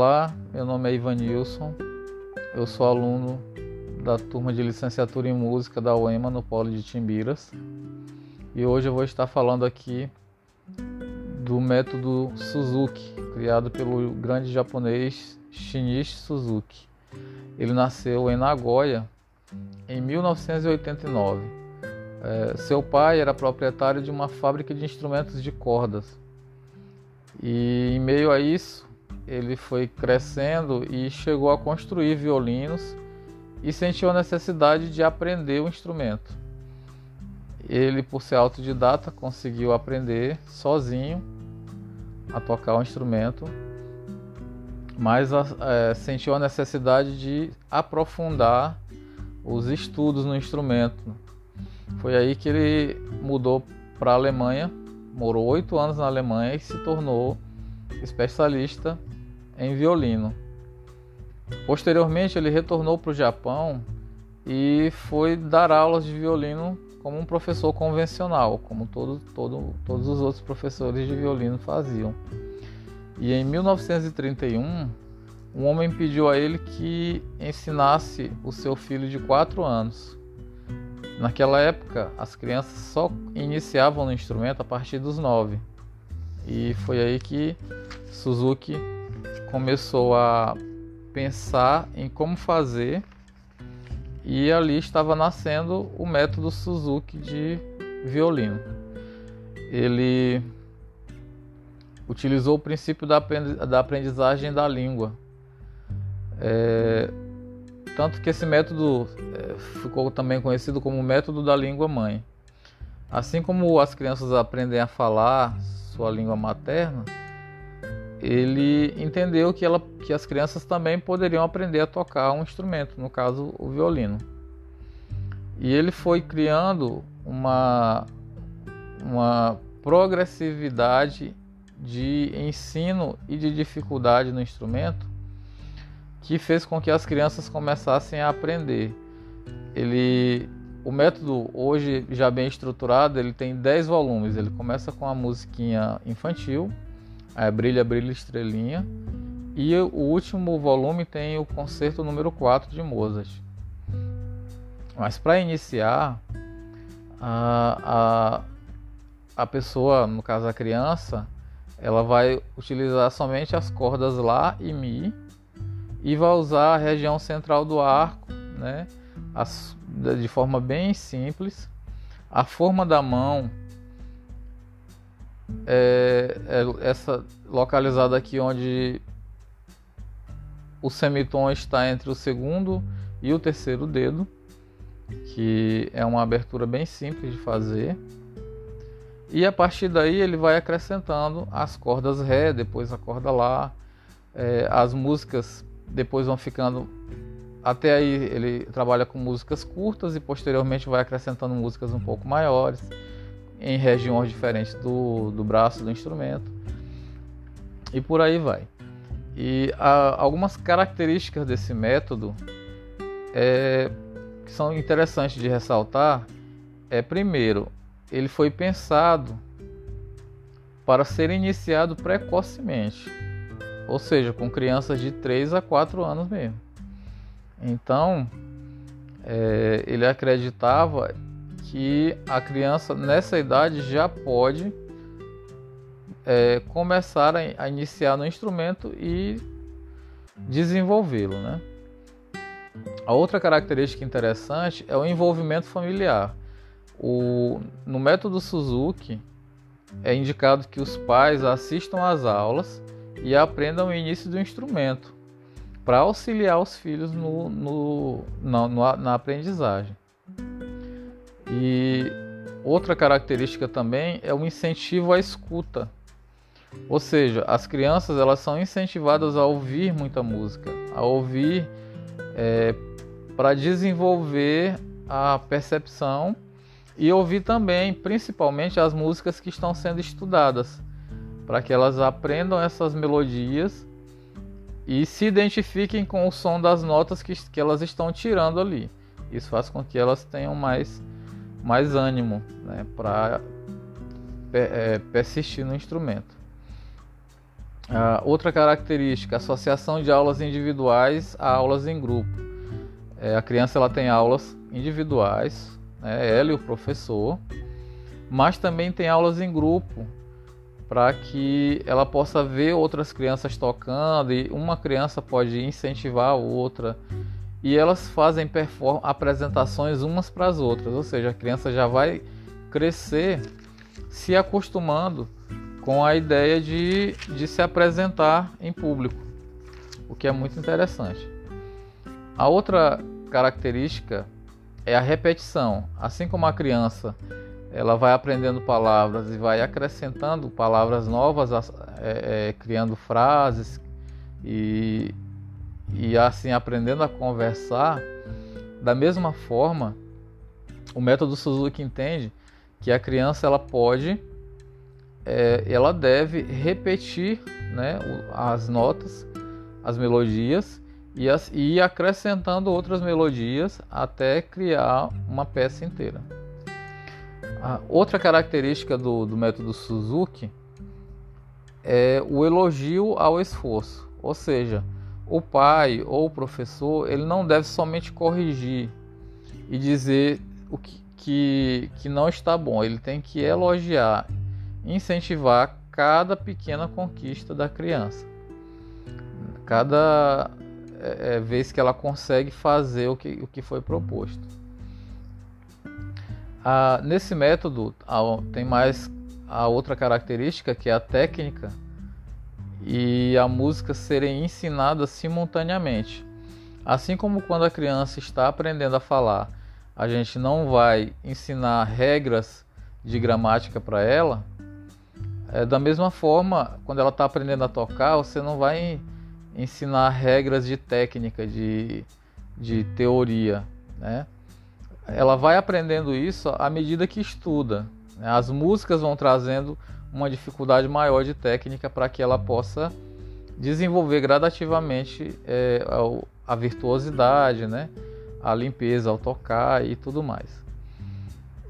Olá, meu nome é Ivan Nilson, eu sou aluno da turma de licenciatura em música da UEMA no Polo de Timbiras e hoje eu vou estar falando aqui do método Suzuki, criado pelo grande japonês Shinichi Suzuki. Ele nasceu em Nagoya em 1989. É, seu pai era proprietário de uma fábrica de instrumentos de cordas. E em meio a isso, ele foi crescendo e chegou a construir violinos e sentiu a necessidade de aprender o instrumento. Ele, por ser autodidata, conseguiu aprender sozinho a tocar o instrumento, mas é, sentiu a necessidade de aprofundar os estudos no instrumento. Foi aí que ele mudou para a Alemanha, morou oito anos na Alemanha e se tornou especialista em violino. Posteriormente, ele retornou para o Japão e foi dar aulas de violino como um professor convencional, como todo, todo, todos os outros professores de violino faziam. E em 1931, um homem pediu a ele que ensinasse o seu filho de 4 anos. Naquela época, as crianças só iniciavam no instrumento a partir dos 9. E foi aí que Suzuki começou a pensar em como fazer e ali estava nascendo o método Suzuki de violino. Ele utilizou o princípio da aprendizagem da língua. É, tanto que esse método é, ficou também conhecido como método da língua mãe. Assim como as crianças aprendem a falar sua língua materna, ele entendeu que, ela, que as crianças também poderiam aprender a tocar um instrumento, no caso o violino. E ele foi criando uma, uma progressividade de ensino e de dificuldade no instrumento que fez com que as crianças começassem a aprender. Ele, o método hoje já bem estruturado, ele tem 10 volumes. Ele começa com a musiquinha infantil, é Brilha, Brilha, Estrelinha. E o último volume tem o concerto número 4 de Mozart. Mas para iniciar, a, a, a pessoa, no caso a criança, ela vai utilizar somente as cordas Lá e Mi e vai usar a região central do arco, né, as, de forma bem simples. A forma da mão é, é essa localizada aqui onde o semitom está entre o segundo e o terceiro dedo, que é uma abertura bem simples de fazer. E a partir daí ele vai acrescentando as cordas Ré, depois a corda Lá. É, as músicas depois vão ficando. Até aí ele trabalha com músicas curtas e posteriormente vai acrescentando músicas um pouco maiores em regiões diferentes do, do braço do instrumento e por aí vai. E há algumas características desse método é, que são interessantes de ressaltar é primeiro ele foi pensado para ser iniciado precocemente, ou seja, com crianças de 3 a 4 anos mesmo. Então, é, ele acreditava que a criança nessa idade já pode é, começar a, a, iniciar no instrumento e desenvolvê-lo, né? A outra característica interessante é o envolvimento familiar. O, no método Suzuki é indicado que os pais assistam às aulas e aprendam o início do instrumento para auxiliar os filhos no, no, na, na aprendizagem. E outra característica também é o incentivo à escuta. Ou seja, as crianças elas são incentivadas a ouvir muita música, a ouvir é, para desenvolver a percepção e ouvir também, principalmente, as músicas que estão sendo estudadas, para que elas aprendam essas melodias e se identifiquem com o som das notas que, que elas estão tirando ali. Isso faz com que elas tenham mais mais ânimo né, para é, persistir no instrumento. Uh, outra característica, associação de aulas individuais a aulas em grupo. É, a criança ela tem aulas individuais, né, ela e o professor, mas também tem aulas em grupo para que ela possa ver outras crianças tocando e uma criança pode incentivar a outra e elas fazem apresentações umas para as outras, ou seja, a criança já vai crescer se acostumando com a ideia de, de se apresentar em público, o que é muito interessante. A outra característica é a repetição. Assim como a criança ela vai aprendendo palavras e vai acrescentando palavras novas, é, é, criando frases e, e assim aprendendo a conversar. Da mesma forma, o método Suzuki entende que a criança ela pode, é, ela deve repetir né, as notas, as melodias e, as, e ir acrescentando outras melodias até criar uma peça inteira. A outra característica do, do método Suzuki é o elogio ao esforço, ou seja, o pai ou o professor ele não deve somente corrigir e dizer o que, que, que não está bom, ele tem que elogiar, incentivar cada pequena conquista da criança, cada é, é vez que ela consegue fazer o que, o que foi proposto. Ah, nesse método tem mais a outra característica que é a técnica e a música serem ensinadas simultaneamente. Assim como quando a criança está aprendendo a falar, a gente não vai ensinar regras de gramática para ela, é, da mesma forma, quando ela está aprendendo a tocar, você não vai ensinar regras de técnica, de, de teoria, né? ela vai aprendendo isso à medida que estuda. Né? As músicas vão trazendo uma dificuldade maior de técnica para que ela possa desenvolver gradativamente é, a, virtuosidade, né? a limpeza ao tocar e tudo mais.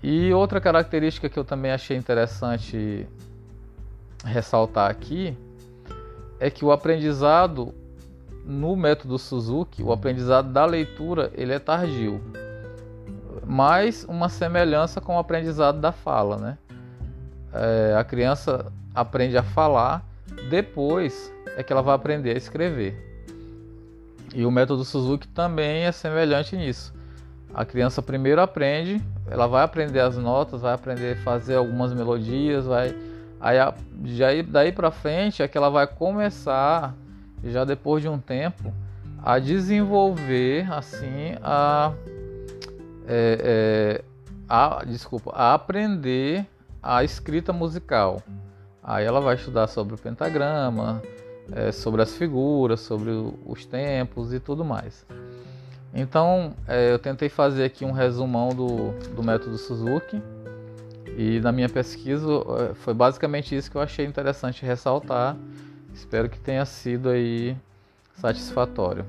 E outra característica que eu também achei interessante ressaltar aqui é que o aprendizado no método Suzuki, o aprendizado da leitura, ele é tardio mais uma semelhança com o aprendizado da fala, né? É, a criança aprende a falar, depois é que ela vai aprender a escrever. E o método Suzuki também é semelhante nisso. A criança primeiro aprende, ela vai aprender as notas, vai aprender a fazer algumas melodias, vai aí já daí para frente é que ela vai começar já depois de um tempo a desenvolver assim a é, é, a, desculpa, a aprender a escrita musical. Aí ela vai estudar sobre o pentagrama, é, sobre as figuras, sobre os tempos e tudo mais. Então é, eu tentei fazer aqui um resumão do, do método Suzuki e na minha pesquisa é, foi basicamente isso que eu achei interessante ressaltar. Espero que tenha sido aí satisfatório.